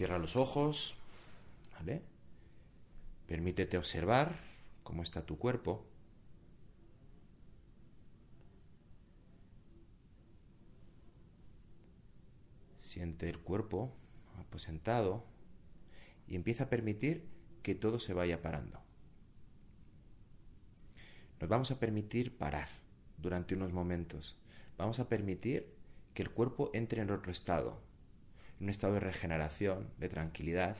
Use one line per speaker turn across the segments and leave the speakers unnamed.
Cierra los ojos, ¿vale? Permítete observar cómo está tu cuerpo. Siente el cuerpo aposentado y empieza a permitir que todo se vaya parando. Nos vamos a permitir parar durante unos momentos. Vamos a permitir que el cuerpo entre en otro estado, en un estado de regeneración, de tranquilidad.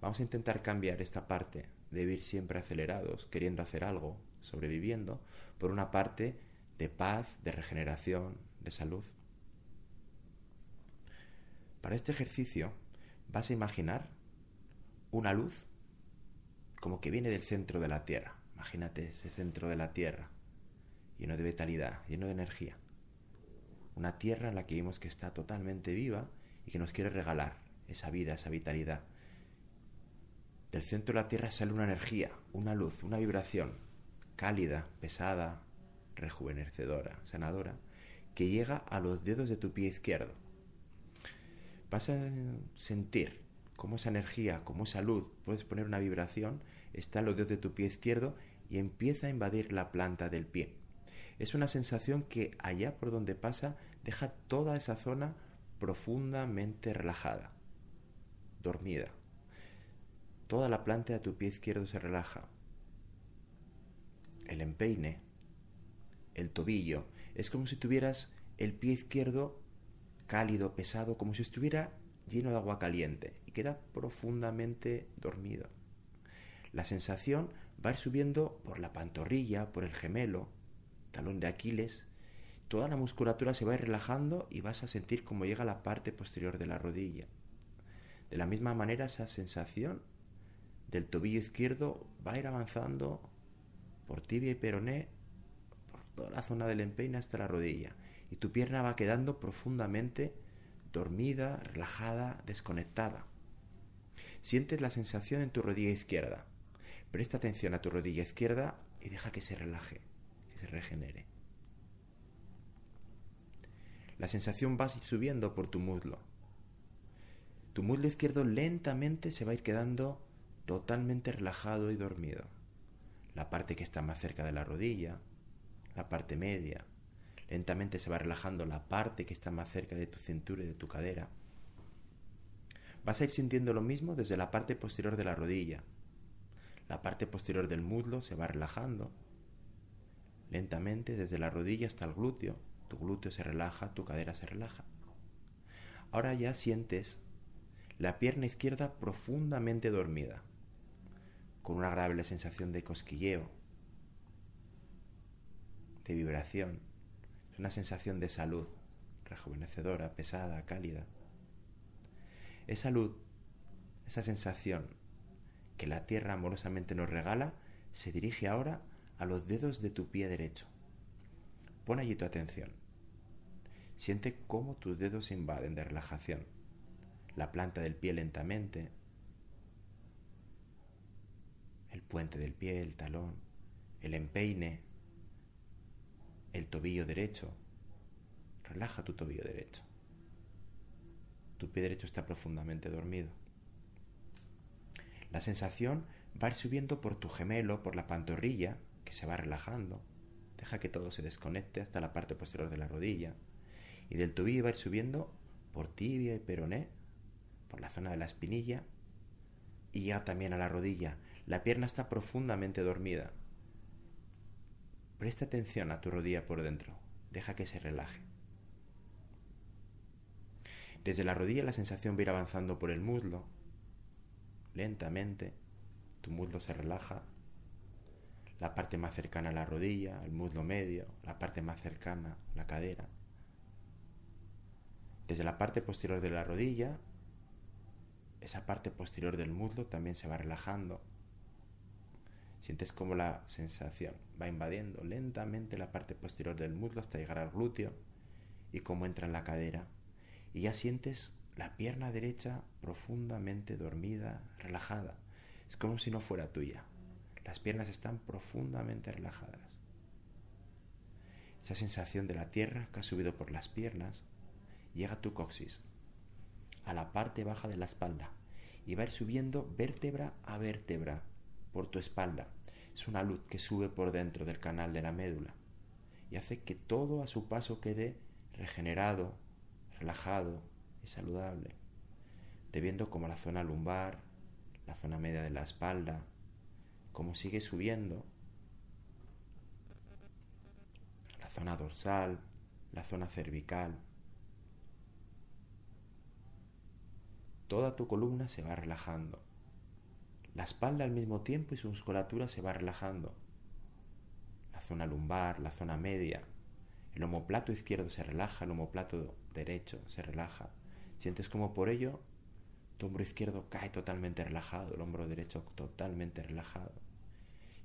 Vamos a intentar cambiar esta parte de vivir siempre acelerados, queriendo hacer algo, sobreviviendo, por una parte de paz, de regeneración, de salud. Para este ejercicio vas a imaginar una luz como que viene del centro de la Tierra. Imagínate ese centro de la Tierra, lleno de vitalidad, lleno de energía. Una Tierra en la que vimos que está totalmente viva y que nos quiere regalar esa vida, esa vitalidad. Del centro de la Tierra sale una energía, una luz, una vibración cálida, pesada, rejuvenecedora, sanadora, que llega a los dedos de tu pie izquierdo vas a sentir cómo esa energía, cómo esa luz, puedes poner una vibración, está en los dedos de tu pie izquierdo y empieza a invadir la planta del pie. Es una sensación que allá por donde pasa deja toda esa zona profundamente relajada, dormida. Toda la planta de tu pie izquierdo se relaja. El empeine, el tobillo, es como si tuvieras el pie izquierdo cálido, pesado, como si estuviera lleno de agua caliente y queda profundamente dormido. La sensación va a ir subiendo por la pantorrilla, por el gemelo, talón de Aquiles. Toda la musculatura se va a ir relajando y vas a sentir cómo llega la parte posterior de la rodilla. De la misma manera, esa sensación del tobillo izquierdo va a ir avanzando por tibia y peroné, por toda la zona del empeine hasta la rodilla y tu pierna va quedando profundamente dormida, relajada, desconectada. Sientes la sensación en tu rodilla izquierda. Presta atención a tu rodilla izquierda y deja que se relaje, que se regenere. La sensación va subiendo por tu muslo. Tu muslo izquierdo lentamente se va a ir quedando totalmente relajado y dormido. La parte que está más cerca de la rodilla, la parte media, Lentamente se va relajando la parte que está más cerca de tu cintura y de tu cadera. Vas a ir sintiendo lo mismo desde la parte posterior de la rodilla. La parte posterior del muslo se va relajando. Lentamente desde la rodilla hasta el glúteo. Tu glúteo se relaja, tu cadera se relaja. Ahora ya sientes la pierna izquierda profundamente dormida, con una agradable sensación de cosquilleo, de vibración una sensación de salud, rejuvenecedora, pesada, cálida. Esa luz, esa sensación que la tierra amorosamente nos regala, se dirige ahora a los dedos de tu pie derecho. Pon allí tu atención. Siente cómo tus dedos se invaden de relajación. La planta del pie lentamente, el puente del pie, el talón, el empeine, el tobillo derecho. Relaja tu tobillo derecho. Tu pie derecho está profundamente dormido. La sensación va a ir subiendo por tu gemelo, por la pantorrilla, que se va relajando. Deja que todo se desconecte hasta la parte posterior de la rodilla. Y del tobillo va a ir subiendo por tibia y peroné, por la zona de la espinilla, y ya también a la rodilla. La pierna está profundamente dormida. Presta atención a tu rodilla por dentro. Deja que se relaje. Desde la rodilla la sensación va a ir avanzando por el muslo. Lentamente, tu muslo se relaja. La parte más cercana a la rodilla, el muslo medio, la parte más cercana, la cadera. Desde la parte posterior de la rodilla, esa parte posterior del muslo también se va relajando Sientes como la sensación va invadiendo lentamente la parte posterior del muslo hasta llegar al glúteo y cómo entra en la cadera. Y ya sientes la pierna derecha profundamente dormida, relajada. Es como si no fuera tuya. Las piernas están profundamente relajadas. Esa sensación de la tierra que ha subido por las piernas llega a tu coxis. a la parte baja de la espalda y va a ir subiendo vértebra a vértebra por tu espalda. Es una luz que sube por dentro del canal de la médula y hace que todo a su paso quede regenerado, relajado y saludable, debiendo como la zona lumbar, la zona media de la espalda, como sigue subiendo, la zona dorsal, la zona cervical, toda tu columna se va relajando. La espalda al mismo tiempo y su musculatura se va relajando. La zona lumbar, la zona media, el omoplato izquierdo se relaja, el omoplato derecho se relaja. Sientes como por ello tu hombro izquierdo cae totalmente relajado, el hombro derecho totalmente relajado.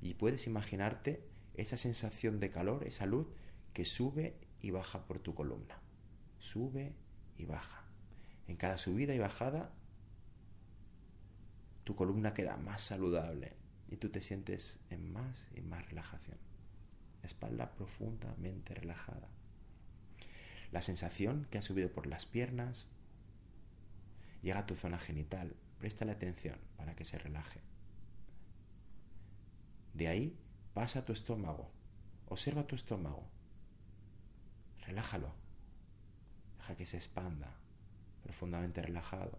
Y puedes imaginarte esa sensación de calor, esa luz que sube y baja por tu columna. Sube y baja. En cada subida y bajada, tu columna queda más saludable y tú te sientes en más y más relajación. Espalda profundamente relajada. La sensación que ha subido por las piernas llega a tu zona genital. Presta la atención para que se relaje. De ahí pasa a tu estómago. Observa tu estómago. Relájalo. Deja que se expanda profundamente relajado.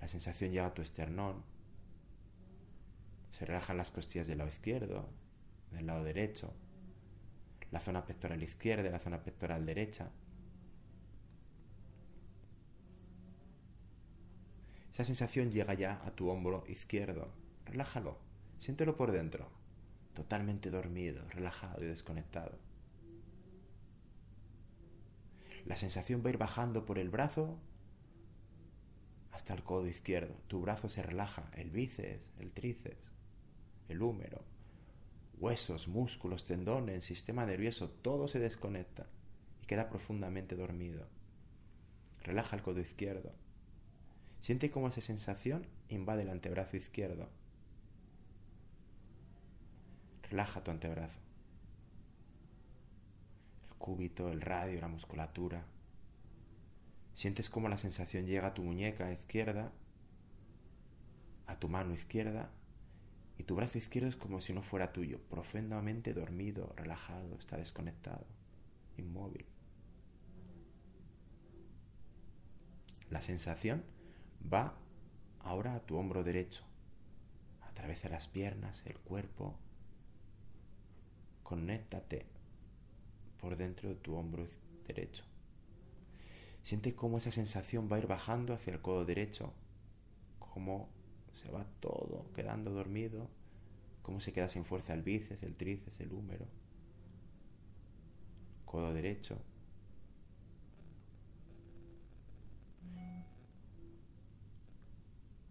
La sensación llega a tu esternón. Se relajan las costillas del lado izquierdo, del lado derecho, la zona pectoral izquierda y la zona pectoral derecha. Esa sensación llega ya a tu hombro izquierdo. Relájalo, siéntelo por dentro, totalmente dormido, relajado y desconectado. La sensación va a ir bajando por el brazo hasta el codo izquierdo. Tu brazo se relaja, el bíceps, el tríceps, el húmero, huesos, músculos, tendones, sistema nervioso, todo se desconecta y queda profundamente dormido. Relaja el codo izquierdo. Siente cómo esa sensación invade el antebrazo izquierdo. Relaja tu antebrazo cúbito, el radio, la musculatura. Sientes cómo la sensación llega a tu muñeca izquierda, a tu mano izquierda, y tu brazo izquierdo es como si no fuera tuyo, profundamente dormido, relajado, está desconectado, inmóvil. La sensación va ahora a tu hombro derecho, a través de las piernas, el cuerpo. Conéctate por dentro de tu hombro derecho. Siente cómo esa sensación va a ir bajando hacia el codo derecho, cómo se va todo quedando dormido, cómo se queda sin fuerza el bíceps, el tríceps, el húmero, codo derecho.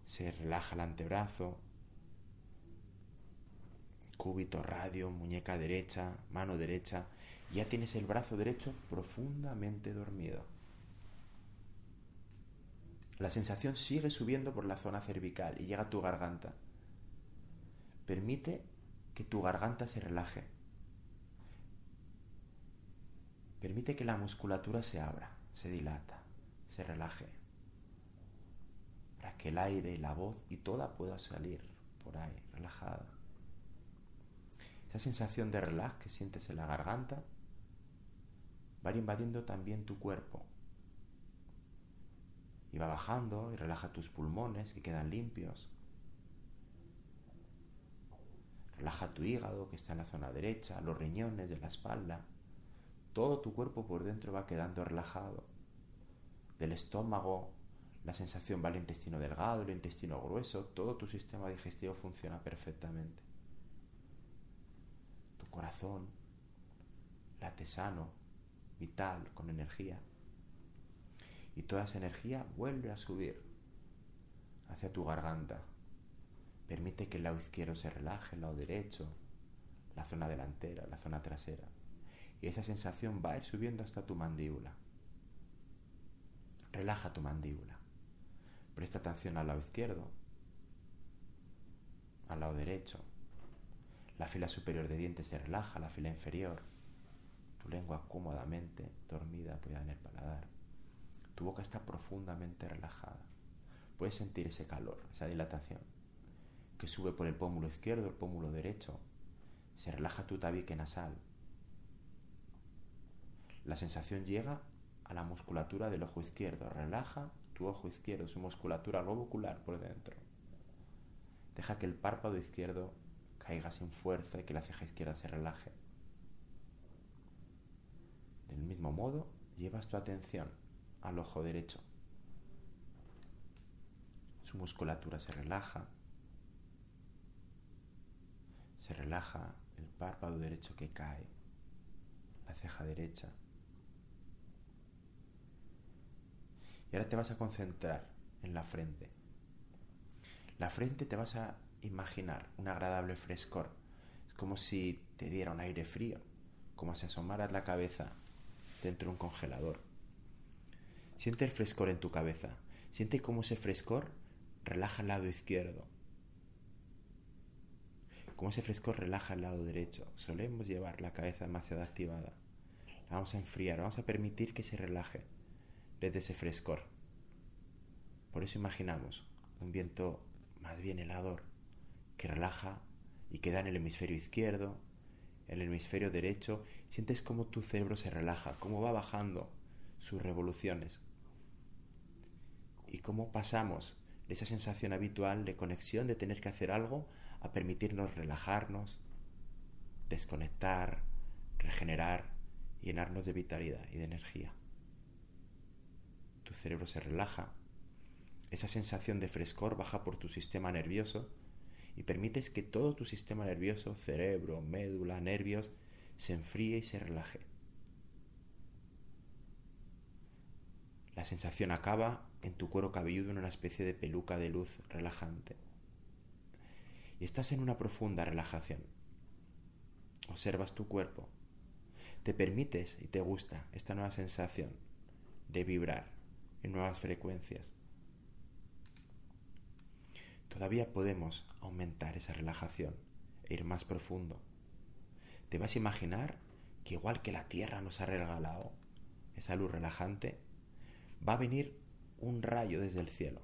Se relaja el antebrazo, cúbito radio, muñeca derecha, mano derecha, ya tienes el brazo derecho profundamente dormido. La sensación sigue subiendo por la zona cervical y llega a tu garganta. Permite que tu garganta se relaje. Permite que la musculatura se abra, se dilata, se relaje. Para que el aire, la voz y toda pueda salir por ahí, relajada. Esa sensación de relaj que sientes en la garganta va invadiendo también tu cuerpo. Y va bajando y relaja tus pulmones que quedan limpios. Relaja tu hígado que está en la zona derecha, los riñones de la espalda. Todo tu cuerpo por dentro va quedando relajado. Del estómago, la sensación va al intestino delgado, el intestino grueso, todo tu sistema digestivo funciona perfectamente. Tu corazón late sano, vital, con energía. Y toda esa energía vuelve a subir hacia tu garganta. Permite que el lado izquierdo se relaje, el lado derecho, la zona delantera, la zona trasera. Y esa sensación va a ir subiendo hasta tu mandíbula. Relaja tu mandíbula. Presta atención al lado izquierdo, al lado derecho. La fila superior de dientes se relaja, la fila inferior lengua cómodamente dormida apoyada en el paladar. Tu boca está profundamente relajada. Puedes sentir ese calor, esa dilatación, que sube por el pómulo izquierdo, el pómulo derecho. Se relaja tu tabique nasal. La sensación llega a la musculatura del ojo izquierdo. Relaja tu ojo izquierdo, su musculatura lobocular por dentro. Deja que el párpado izquierdo caiga sin fuerza y que la ceja izquierda se relaje. Del mismo modo, llevas tu atención al ojo derecho. Su musculatura se relaja. Se relaja el párpado derecho que cae, la ceja derecha. Y ahora te vas a concentrar en la frente. La frente te vas a imaginar un agradable frescor. Es como si te diera un aire frío, como si asomaras la cabeza dentro de un congelador. Siente el frescor en tu cabeza. Siente cómo ese frescor relaja el lado izquierdo. Cómo ese frescor relaja el lado derecho. Solemos llevar la cabeza demasiado activada. La vamos a enfriar, vamos a permitir que se relaje desde ese frescor. Por eso imaginamos un viento más bien helador que relaja y queda en el hemisferio izquierdo, el hemisferio derecho, sientes cómo tu cerebro se relaja, cómo va bajando sus revoluciones y cómo pasamos de esa sensación habitual de conexión, de tener que hacer algo, a permitirnos relajarnos, desconectar, regenerar, llenarnos de vitalidad y de energía. Tu cerebro se relaja, esa sensación de frescor baja por tu sistema nervioso y permites que todo tu sistema nervioso, cerebro, médula, nervios, se enfríe y se relaje. La sensación acaba en tu cuero cabelludo en una especie de peluca de luz relajante. Y estás en una profunda relajación. Observas tu cuerpo. Te permites y te gusta esta nueva sensación de vibrar en nuevas frecuencias. Todavía podemos aumentar esa relajación e ir más profundo. Te vas a imaginar que igual que la Tierra nos ha regalado esa luz relajante, va a venir un rayo desde el cielo,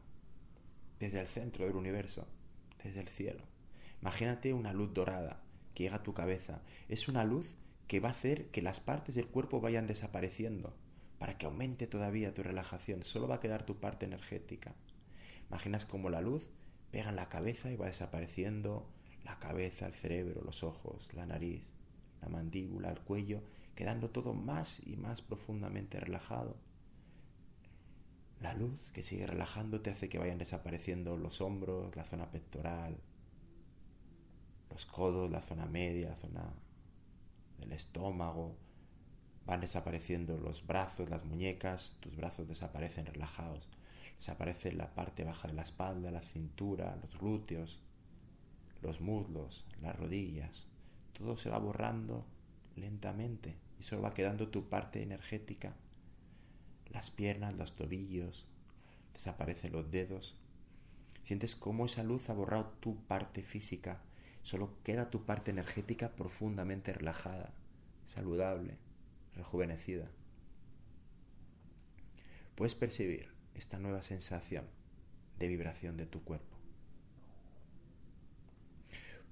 desde el centro del universo, desde el cielo. Imagínate una luz dorada que llega a tu cabeza. Es una luz que va a hacer que las partes del cuerpo vayan desapareciendo, para que aumente todavía tu relajación. Solo va a quedar tu parte energética. Imaginas como la luz pega en la cabeza y va desapareciendo la cabeza, el cerebro, los ojos, la nariz, la mandíbula, el cuello, quedando todo más y más profundamente relajado. La luz que sigue relajándote hace que vayan desapareciendo los hombros, la zona pectoral, los codos, la zona media, la zona del estómago. Van desapareciendo los brazos, las muñecas, tus brazos desaparecen relajados. Desaparece la parte baja de la espalda, la cintura, los glúteos, los muslos, las rodillas. Todo se va borrando lentamente y solo va quedando tu parte energética las piernas, los tobillos, desaparecen los dedos. Sientes cómo esa luz ha borrado tu parte física, solo queda tu parte energética profundamente relajada, saludable, rejuvenecida. Puedes percibir esta nueva sensación de vibración de tu cuerpo.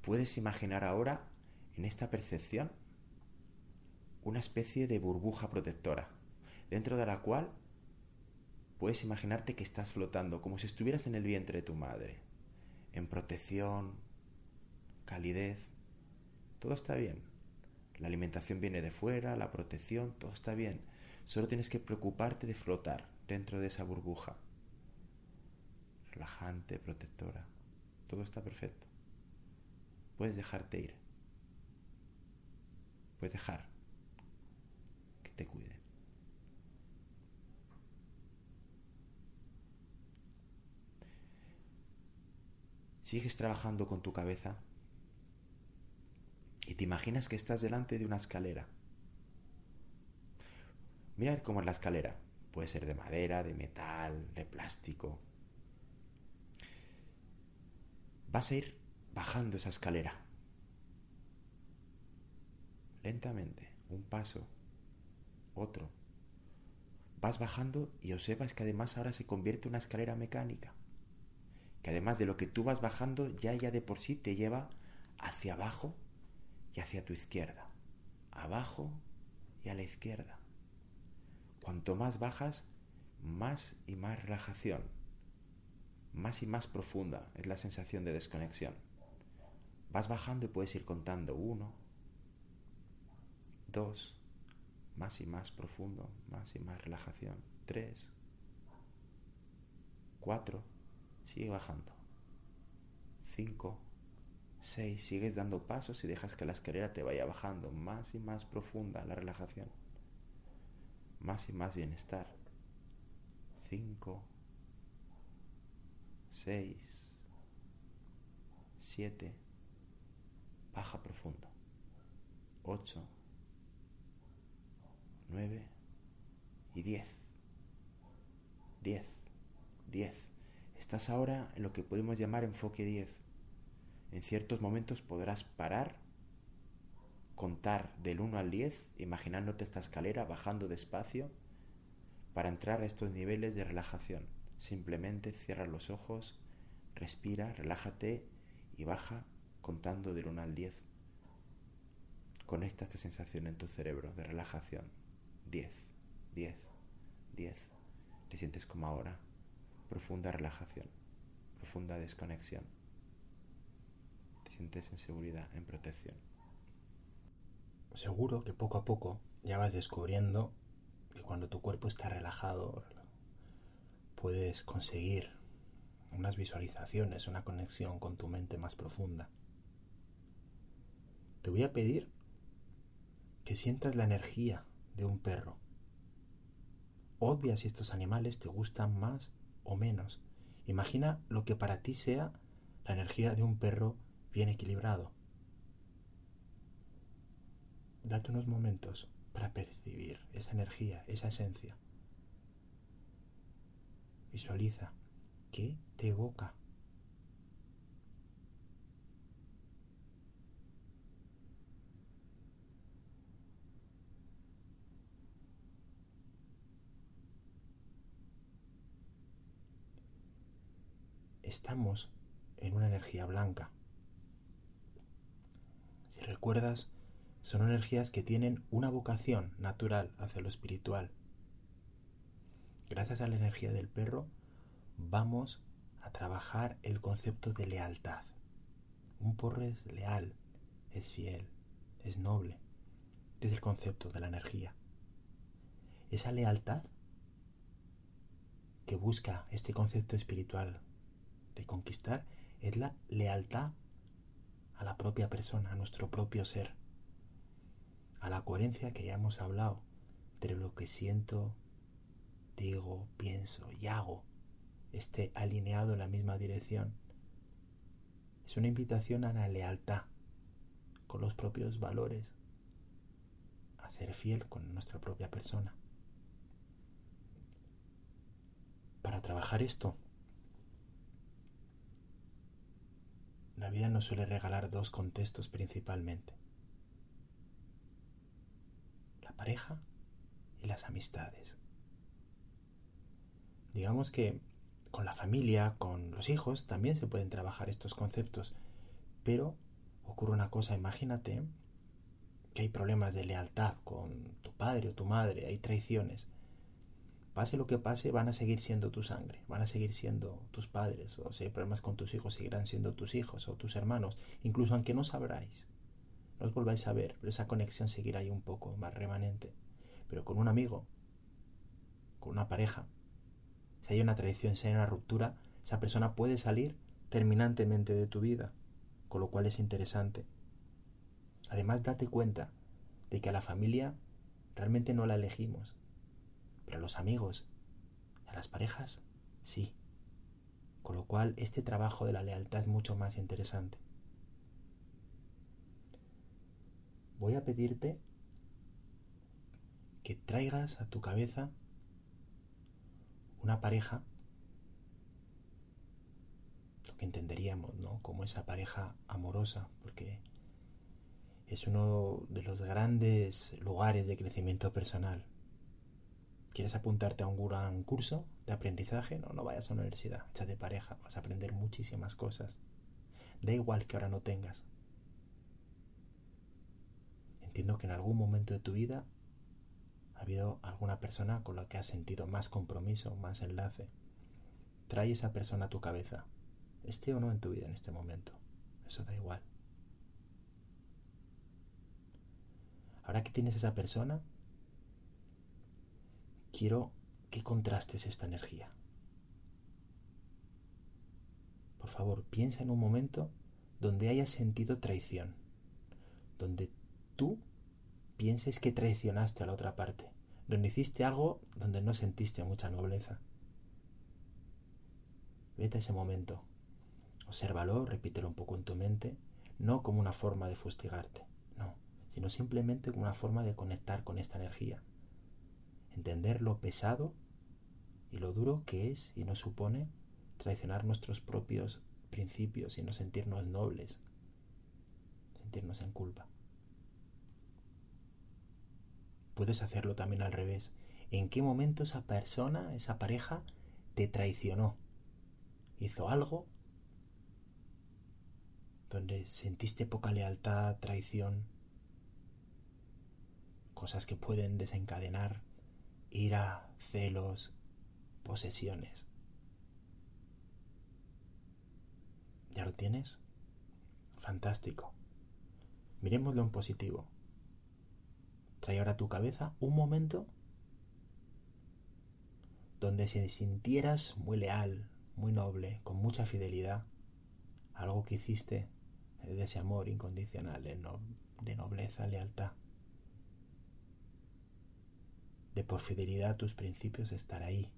Puedes imaginar ahora en esta percepción una especie de burbuja protectora dentro de la cual puedes imaginarte que estás flotando como si estuvieras en el vientre de tu madre, en protección, calidez, todo está bien. La alimentación viene de fuera, la protección, todo está bien. Solo tienes que preocuparte de flotar dentro de esa burbuja. Relajante, protectora. Todo está perfecto. Puedes dejarte ir. Puedes dejar que te cuide. Sigues trabajando con tu cabeza y te imaginas que estás delante de una escalera. Mira cómo es la escalera. Puede ser de madera, de metal, de plástico. Vas a ir bajando esa escalera. Lentamente, un paso, otro. vas bajando y observas que además ahora se convierte en una escalera mecánica. Que además de lo que tú vas bajando, ya ya de por sí te lleva hacia abajo y hacia tu izquierda. Abajo y a la izquierda. Cuanto más bajas, más y más relajación. Más y más profunda es la sensación de desconexión. Vas bajando y puedes ir contando uno, dos, más y más profundo, más y más relajación. Tres, cuatro, sigue bajando. Cinco, seis, sigues dando pasos y dejas que la escalera te vaya bajando, más y más profunda la relajación. Más y más bienestar. Cinco, seis, siete, baja profundo. Ocho, 9 y 10. 10. 10. Estás ahora en lo que podemos llamar enfoque 10. En ciertos momentos podrás parar, contar del 1 al 10, imaginándote esta escalera bajando despacio para entrar a estos niveles de relajación. Simplemente cierra los ojos, respira, relájate y baja contando del 1 al 10. Conecta esta sensación en tu cerebro de relajación. 10, 10, 10. Te sientes como ahora. Profunda relajación, profunda desconexión. Te sientes en seguridad, en protección.
Seguro que poco a poco ya vas descubriendo que cuando tu cuerpo está relajado puedes conseguir unas visualizaciones, una conexión con tu mente más profunda. Te voy a pedir que sientas la energía de un perro. Obvia si estos animales te gustan más o menos. Imagina lo que para ti sea la energía de un perro bien equilibrado. Date unos momentos para percibir esa energía, esa esencia. Visualiza qué te evoca estamos en una energía blanca. Si recuerdas, son energías que tienen una vocación natural hacia lo espiritual. Gracias a la energía del perro, vamos a trabajar el concepto de lealtad. Un porro es leal, es fiel, es noble. Este es el concepto de la energía. Esa lealtad que busca este concepto espiritual de conquistar es la lealtad a la propia persona, a nuestro propio ser, a la coherencia que ya hemos hablado entre lo que siento, digo, pienso y hago esté alineado en la misma dirección. Es una invitación a la lealtad con los propios valores, a ser fiel con nuestra propia persona. Para trabajar esto, La vida nos suele regalar dos contextos principalmente. Pareja y las amistades. Digamos que con la familia, con los hijos, también se pueden trabajar estos conceptos. Pero ocurre una cosa, imagínate que hay problemas de lealtad con tu padre o tu madre, hay traiciones pase lo que pase, van a seguir siendo tu sangre, van a seguir siendo tus padres, o si hay problemas con tus hijos, seguirán siendo tus hijos o tus hermanos, incluso aunque no sabráis, no os volváis a ver, pero esa conexión seguirá ahí un poco más remanente. Pero con un amigo, con una pareja, si hay una traición, si hay una ruptura, esa persona puede salir terminantemente de tu vida, con lo cual es interesante. Además, date cuenta de que a la familia realmente no la elegimos, pero a los amigos, a las parejas, sí. Con lo cual este trabajo de la lealtad es mucho más interesante. Voy a pedirte que traigas a tu cabeza una pareja, lo que entenderíamos, ¿no? Como esa pareja amorosa, porque es uno de los grandes lugares de crecimiento personal ¿Quieres apuntarte a un gran curso de aprendizaje? No, no vayas a la universidad, échate pareja, vas a aprender muchísimas cosas. Da igual que ahora no tengas. Entiendo que en algún momento de tu vida ha habido alguna persona con la que has sentido más compromiso, más enlace. Trae esa persona a tu cabeza, esté o no en tu vida en este momento. Eso da igual. Ahora que tienes esa persona, quiero que contrastes esta energía. Por favor, piensa en un momento donde hayas sentido traición, donde tú pienses que traicionaste a la otra parte, donde hiciste algo donde no sentiste mucha nobleza. Vete a ese momento, obsérvalo, repítelo un poco en tu mente, no como una forma de fustigarte, no, sino simplemente como una forma de conectar con esta energía entender lo pesado y lo duro que es y nos supone traicionar nuestros propios principios y no sentirnos nobles, sentirnos en culpa. Puedes hacerlo también al revés. ¿En qué momento esa persona, esa pareja, te traicionó? Hizo algo donde sentiste poca lealtad, traición, cosas que pueden desencadenar ira, celos, posesiones. ¿Ya lo tienes? Fantástico. Miremoslo en positivo. Trae ahora a tu cabeza un momento donde se sintieras muy leal, muy noble, con mucha fidelidad, algo que hiciste de ese amor incondicional, de nobleza, lealtad de por fidelidad a tus principios estar ahí.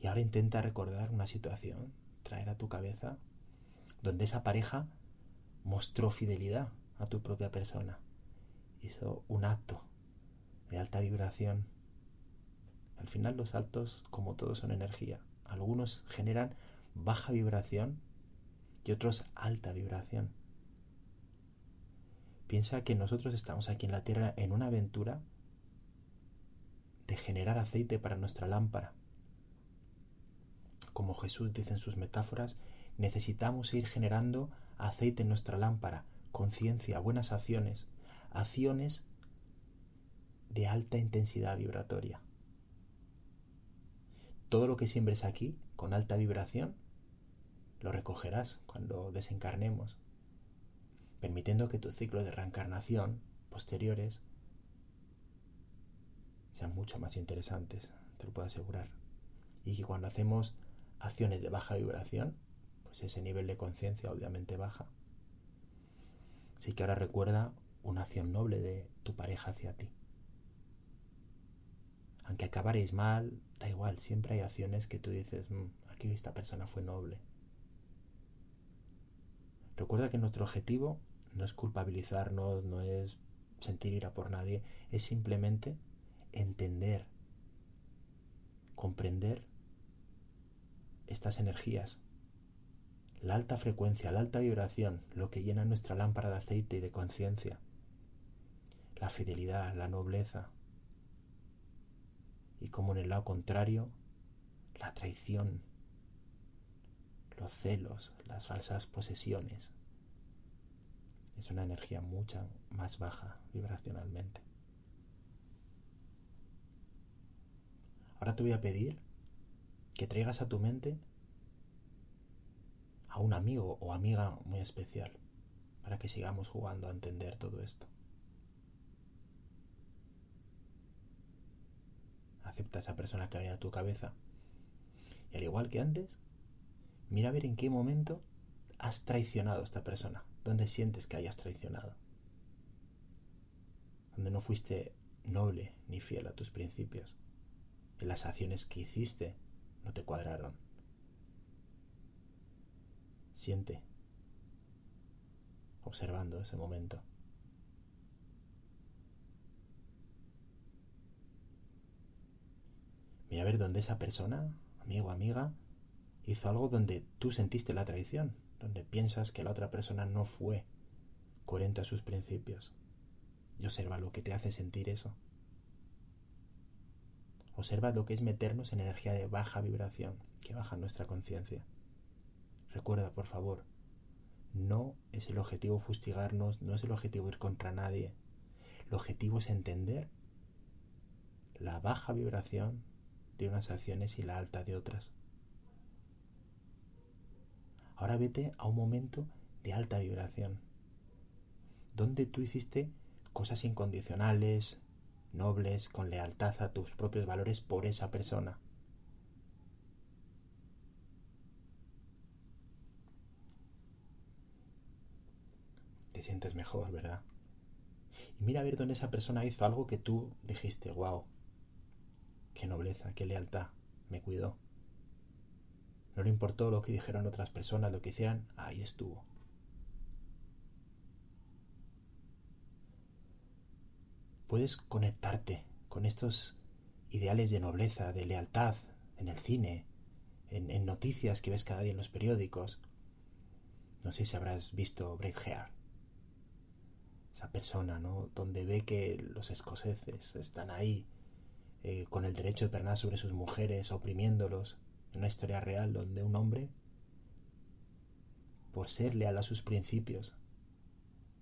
Y ahora intenta recordar una situación, traer a tu cabeza, donde esa pareja mostró fidelidad a tu propia persona. Hizo un acto de alta vibración. Al final los altos, como todos, son energía. Algunos generan baja vibración y otros alta vibración. Piensa que nosotros estamos aquí en la Tierra en una aventura de generar aceite para nuestra lámpara. Como Jesús dice en sus metáforas, necesitamos ir generando aceite en nuestra lámpara, conciencia, buenas acciones, acciones de alta intensidad vibratoria. Todo lo que siembres aquí, con alta vibración, lo recogerás cuando desencarnemos, permitiendo que tu ciclo de reencarnación posteriores sean mucho más interesantes, te lo puedo asegurar. Y que cuando hacemos acciones de baja vibración, pues ese nivel de conciencia obviamente baja. Así que ahora recuerda una acción noble de tu pareja hacia ti. Aunque acabaréis mal, da igual, siempre hay acciones que tú dices, mm, aquí esta persona fue noble. Recuerda que nuestro objetivo no es culpabilizarnos, no es sentir ira por nadie, es simplemente entender, comprender estas energías, la alta frecuencia, la alta vibración, lo que llena nuestra lámpara de aceite y de conciencia, la fidelidad, la nobleza, y como en el lado contrario, la traición, los celos, las falsas posesiones, es una energía mucho más baja vibracionalmente. Ahora te voy a pedir que traigas a tu mente a un amigo o amiga muy especial para que sigamos jugando a entender todo esto. Acepta a esa persona que ha a tu cabeza y al igual que antes, mira a ver en qué momento has traicionado a esta persona donde sientes que hayas traicionado, donde no fuiste noble ni fiel a tus principios, que las acciones que hiciste no te cuadraron. Siente, observando ese momento. Mira a ver dónde esa persona, amigo amiga, hizo algo donde tú sentiste la traición donde piensas que la otra persona no fue coherente a sus principios. Y observa lo que te hace sentir eso. Observa lo que es meternos en energía de baja vibración, que baja nuestra conciencia. Recuerda, por favor, no es el objetivo fustigarnos, no es el objetivo ir contra nadie. El objetivo es entender la baja vibración de unas acciones y la alta de otras. Ahora vete a un momento de alta vibración, donde tú hiciste cosas incondicionales, nobles, con lealtad a tus propios valores por esa persona. Te sientes mejor, ¿verdad? Y mira a ver dónde esa persona hizo algo que tú dijiste, wow, qué nobleza, qué lealtad, me cuidó. No le importó lo que dijeron otras personas, lo que hicieran, ahí estuvo. puedes conectarte con estos ideales de nobleza, de lealtad en el cine, en, noticias que ves cada día en los periódicos. No sé si habrás visto Braveheart. Esa persona, ¿no? Donde ve que los escoceses están ahí eh, con el derecho de pernar sobre sus mujeres, oprimiéndolos. Una historia real donde un hombre, por ser leal a sus principios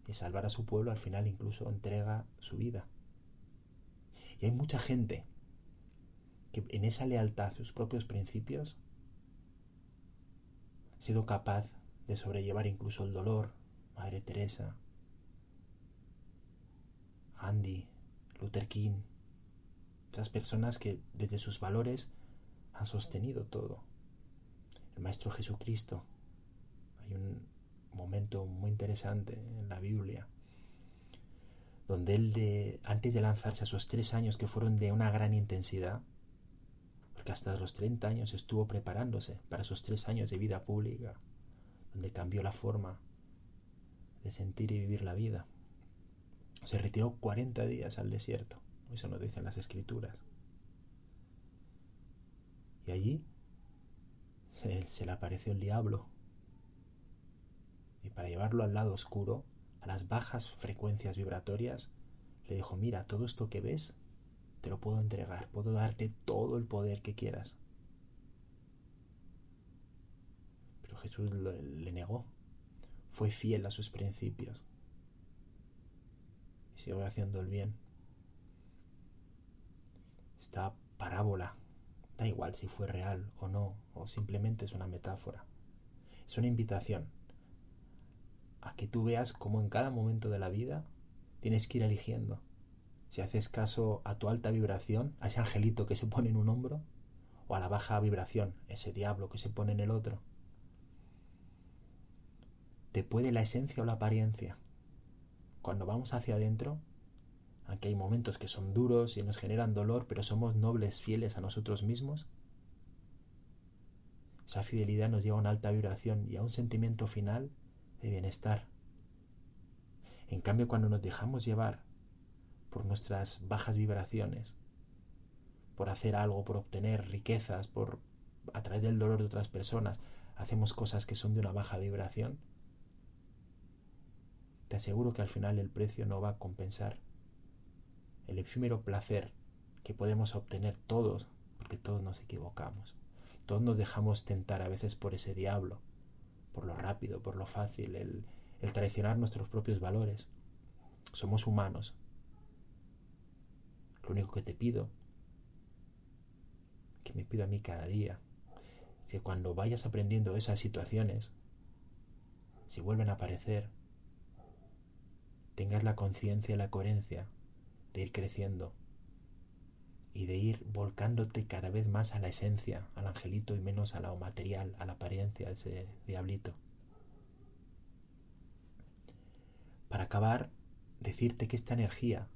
y salvar a su pueblo, al final incluso entrega su vida. Y hay mucha gente que en esa lealtad a sus propios principios ha sido capaz de sobrellevar incluso el dolor. Madre Teresa, Andy, Luther King, esas personas que desde sus valores han sostenido todo. El Maestro Jesucristo. Hay un momento muy interesante en la Biblia donde él, antes de lanzarse a esos tres años que fueron de una gran intensidad, porque hasta los 30 años estuvo preparándose para esos tres años de vida pública, donde cambió la forma de sentir y vivir la vida. Se retiró 40 días al desierto, eso nos dicen las escrituras. Y allí se, se le apareció el diablo. Y para llevarlo al lado oscuro, a las bajas frecuencias vibratorias, le dijo, mira, todo esto que ves, te lo puedo entregar, puedo darte todo el poder que quieras. Pero Jesús le negó, fue fiel a sus principios y siguió haciendo el bien. Esta parábola, da igual si fue real o no, o simplemente es una metáfora, es una invitación a que tú veas cómo en cada momento de la vida tienes que ir eligiendo. Si haces caso a tu alta vibración, a ese angelito que se pone en un hombro, o a la baja vibración, ese diablo que se pone en el otro. Te puede la esencia o la apariencia. Cuando vamos hacia adentro, aunque hay momentos que son duros y nos generan dolor, pero somos nobles, fieles a nosotros mismos, esa fidelidad nos lleva a una alta vibración y a un sentimiento final de bienestar. En cambio, cuando nos dejamos llevar por nuestras bajas vibraciones, por hacer algo, por obtener riquezas, por a través del dolor de otras personas, hacemos cosas que son de una baja vibración, te aseguro que al final el precio no va a compensar el efímero placer que podemos obtener todos, porque todos nos equivocamos, todos nos dejamos tentar a veces por ese diablo, por lo rápido, por lo fácil, el, traicionar nuestros propios valores. Somos humanos. Lo único que te pido, que me pido a mí cada día, que cuando vayas aprendiendo esas situaciones, si vuelven a aparecer, tengas la conciencia y la coherencia de ir creciendo y de ir volcándote cada vez más a la esencia, al angelito y menos a lo material, a la apariencia, a ese diablito. Para acabar, decirte que esta energía,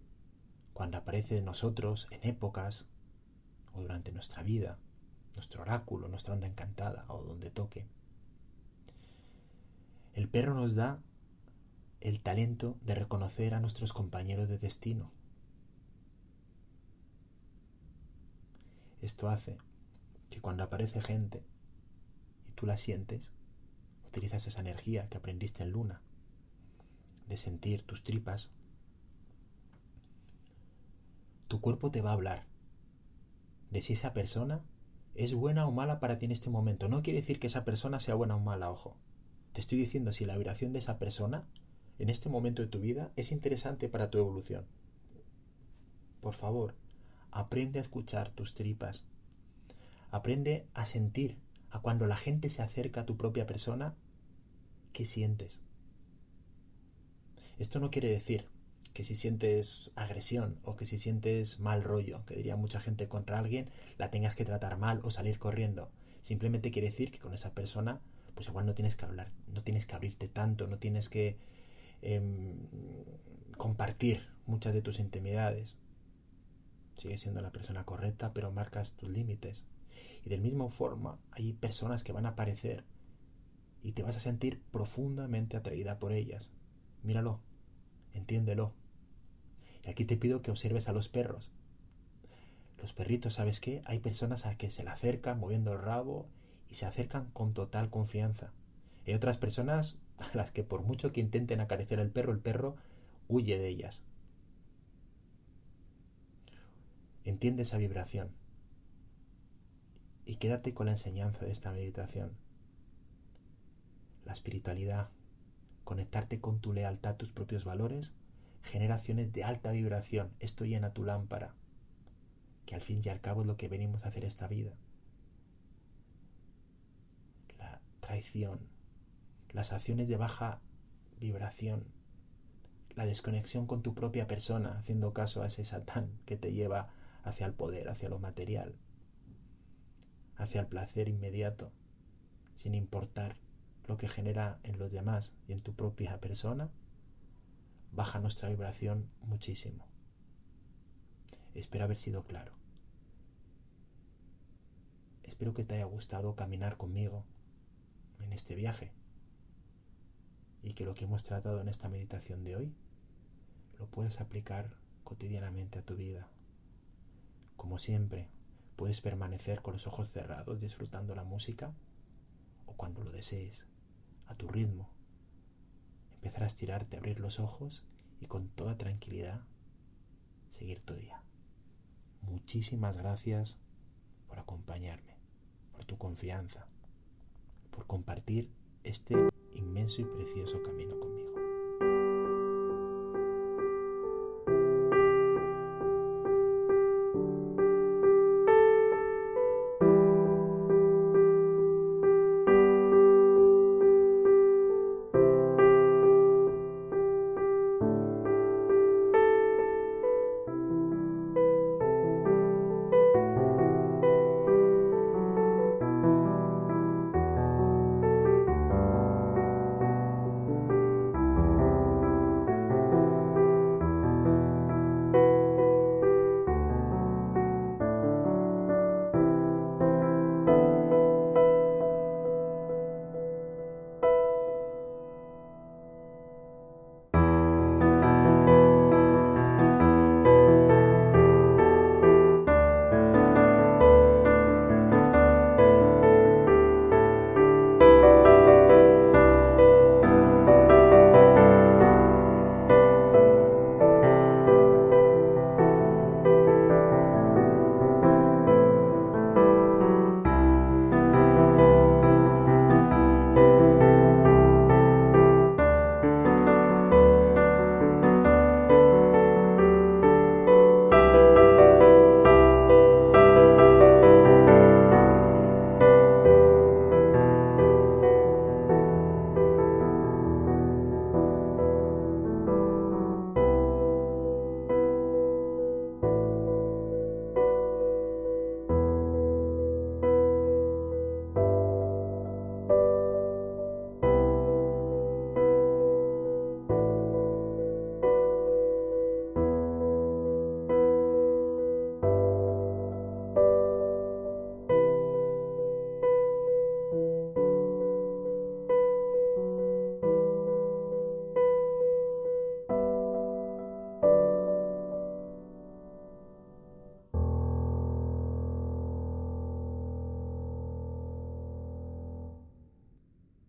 cuando aparece en nosotros en épocas o durante nuestra vida, nuestro oráculo, nuestra onda encantada o donde toque, el perro nos da el talento de reconocer a nuestros compañeros de destino, Esto hace que cuando aparece gente y tú la sientes, utilizas esa energía que aprendiste en luna, de sentir tus tripas, tu cuerpo te va a hablar de si esa persona es buena o mala para ti en este momento. No quiere decir que esa persona sea buena o mala, ojo. Te estoy diciendo si la vibración de esa persona en este momento de tu vida es interesante para tu evolución. Por favor, aprende a escuchar tus tripas. Aprende a sentir a cuando la gente se acerca a tu propia persona, ¿qué sientes? Esto no quiere decir que si sientes agresión o que si sientes mal rollo, que diría mucha gente contra alguien, la tengas que tratar mal o salir corriendo. Simplemente quiere decir que con esa persona, pues igual no tienes que hablar, no tienes que abrirte tanto, no tienes que em, compartir muchas de tus intimidades. Sigues siendo la persona correcta, pero marcas tus límites. Y del mismo forma, hay personas que van a aparecer y te vas a sentir profundamente atraída por ellas. Míralo, entiéndelo. Y aquí te pido que observes a los perros. Los perritos, ¿sabes qué? Hay personas a que se le acercan moviendo el rabo y se acercan con total confianza. Hay otras personas a las que por mucho que intenten acariciar al perro, el perro huye de ellas. Entiende esa vibración y quédate con la enseñanza de esta meditación. La espiritualidad, conectarte con tu lealtad, tus propios valores, generaciones de alta vibración. Esto llena tu lámpara, que al fin y al cabo es lo que venimos a hacer esta vida. La traición, las acciones de baja vibración, la desconexión con tu propia persona, haciendo caso a ese satán que te lleva hacia el poder, hacia lo material, hacia el placer inmediato, sin importar lo que genera en los demás y en tu propia persona, baja nuestra vibración muchísimo. Espero haber sido claro. Espero que te haya gustado caminar conmigo en este viaje y que lo que hemos tratado en esta meditación de hoy lo puedes aplicar cotidianamente a tu vida. Como siempre, puedes permanecer con los ojos cerrados disfrutando la música o cuando lo desees, a tu ritmo. Empezar a estirarte, abrir los ojos y con toda tranquilidad seguir tu día. Muchísimas gracias por acompañarme, por tu confianza, por compartir este inmenso y precioso camino conmigo.